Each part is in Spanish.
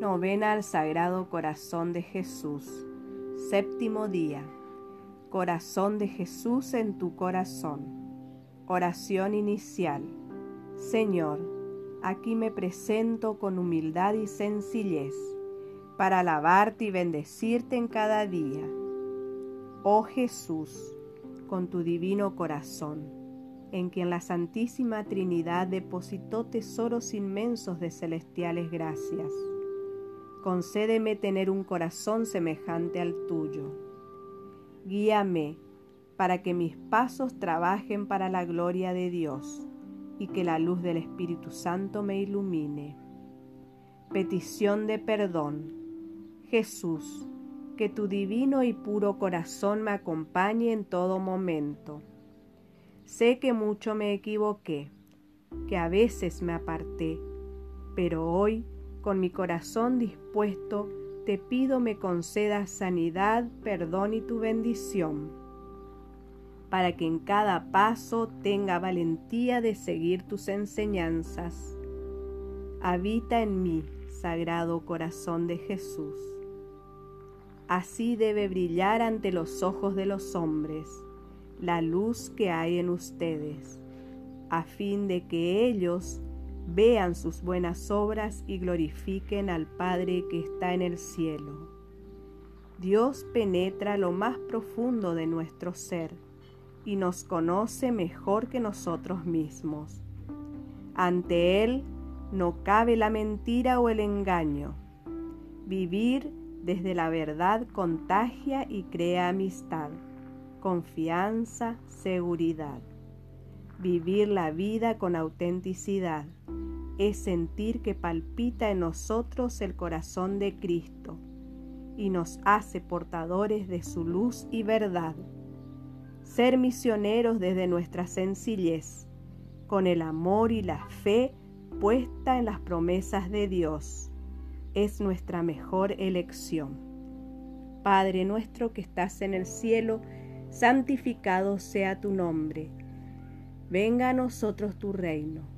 Novena al Sagrado Corazón de Jesús. Séptimo día. Corazón de Jesús en tu corazón. Oración inicial. Señor, aquí me presento con humildad y sencillez para alabarte y bendecirte en cada día. Oh Jesús, con tu divino corazón, en quien la Santísima Trinidad depositó tesoros inmensos de celestiales gracias concédeme tener un corazón semejante al tuyo. Guíame para que mis pasos trabajen para la gloria de Dios y que la luz del Espíritu Santo me ilumine. Petición de perdón. Jesús, que tu divino y puro corazón me acompañe en todo momento. Sé que mucho me equivoqué, que a veces me aparté, pero hoy con mi corazón dispuesto, te pido me concedas sanidad, perdón y tu bendición, para que en cada paso tenga valentía de seguir tus enseñanzas. Habita en mí, Sagrado Corazón de Jesús. Así debe brillar ante los ojos de los hombres la luz que hay en ustedes, a fin de que ellos vean sus buenas obras y glorifiquen al Padre que está en el cielo. Dios penetra lo más profundo de nuestro ser y nos conoce mejor que nosotros mismos. Ante Él no cabe la mentira o el engaño. Vivir desde la verdad contagia y crea amistad, confianza, seguridad. Vivir la vida con autenticidad es sentir que palpita en nosotros el corazón de Cristo y nos hace portadores de su luz y verdad. Ser misioneros desde nuestra sencillez, con el amor y la fe puesta en las promesas de Dios, es nuestra mejor elección. Padre nuestro que estás en el cielo, santificado sea tu nombre. Venga a nosotros tu reino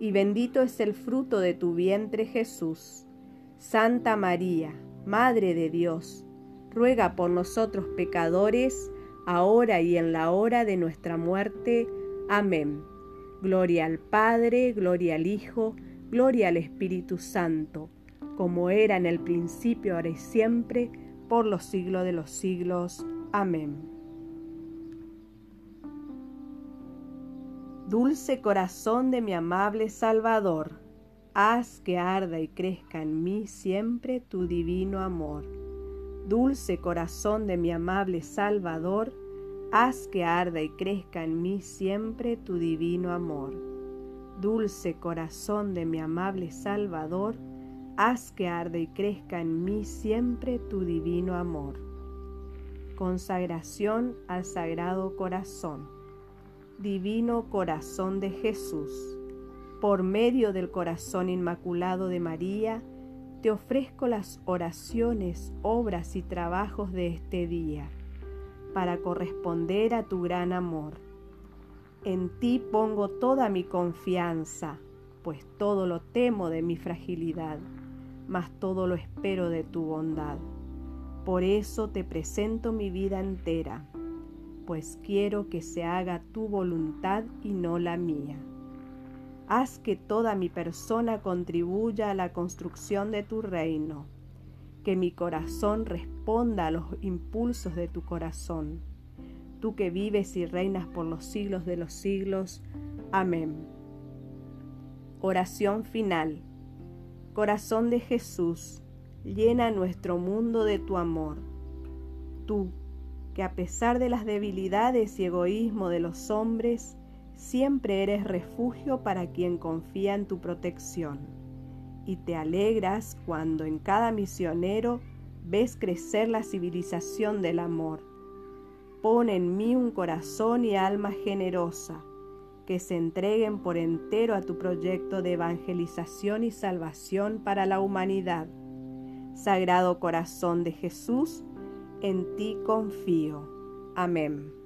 y bendito es el fruto de tu vientre Jesús. Santa María, Madre de Dios, ruega por nosotros pecadores, ahora y en la hora de nuestra muerte. Amén. Gloria al Padre, gloria al Hijo, gloria al Espíritu Santo, como era en el principio, ahora y siempre, por los siglos de los siglos. Amén. Dulce corazón de mi amable Salvador, haz que arda y crezca en mí siempre tu divino amor. Dulce corazón de mi amable Salvador, haz que arda y crezca en mí siempre tu divino amor. Dulce corazón de mi amable Salvador, haz que arda y crezca en mí siempre tu divino amor. Consagración al Sagrado Corazón. Divino Corazón de Jesús, por medio del corazón inmaculado de María, te ofrezco las oraciones, obras y trabajos de este día, para corresponder a tu gran amor. En ti pongo toda mi confianza, pues todo lo temo de mi fragilidad, mas todo lo espero de tu bondad. Por eso te presento mi vida entera pues quiero que se haga tu voluntad y no la mía. Haz que toda mi persona contribuya a la construcción de tu reino, que mi corazón responda a los impulsos de tu corazón, tú que vives y reinas por los siglos de los siglos. Amén. Oración final. Corazón de Jesús, llena nuestro mundo de tu amor. Tú, que a pesar de las debilidades y egoísmo de los hombres, siempre eres refugio para quien confía en tu protección. Y te alegras cuando en cada misionero ves crecer la civilización del amor. Pon en mí un corazón y alma generosa, que se entreguen por entero a tu proyecto de evangelización y salvación para la humanidad. Sagrado Corazón de Jesús, en ti confío. Amén.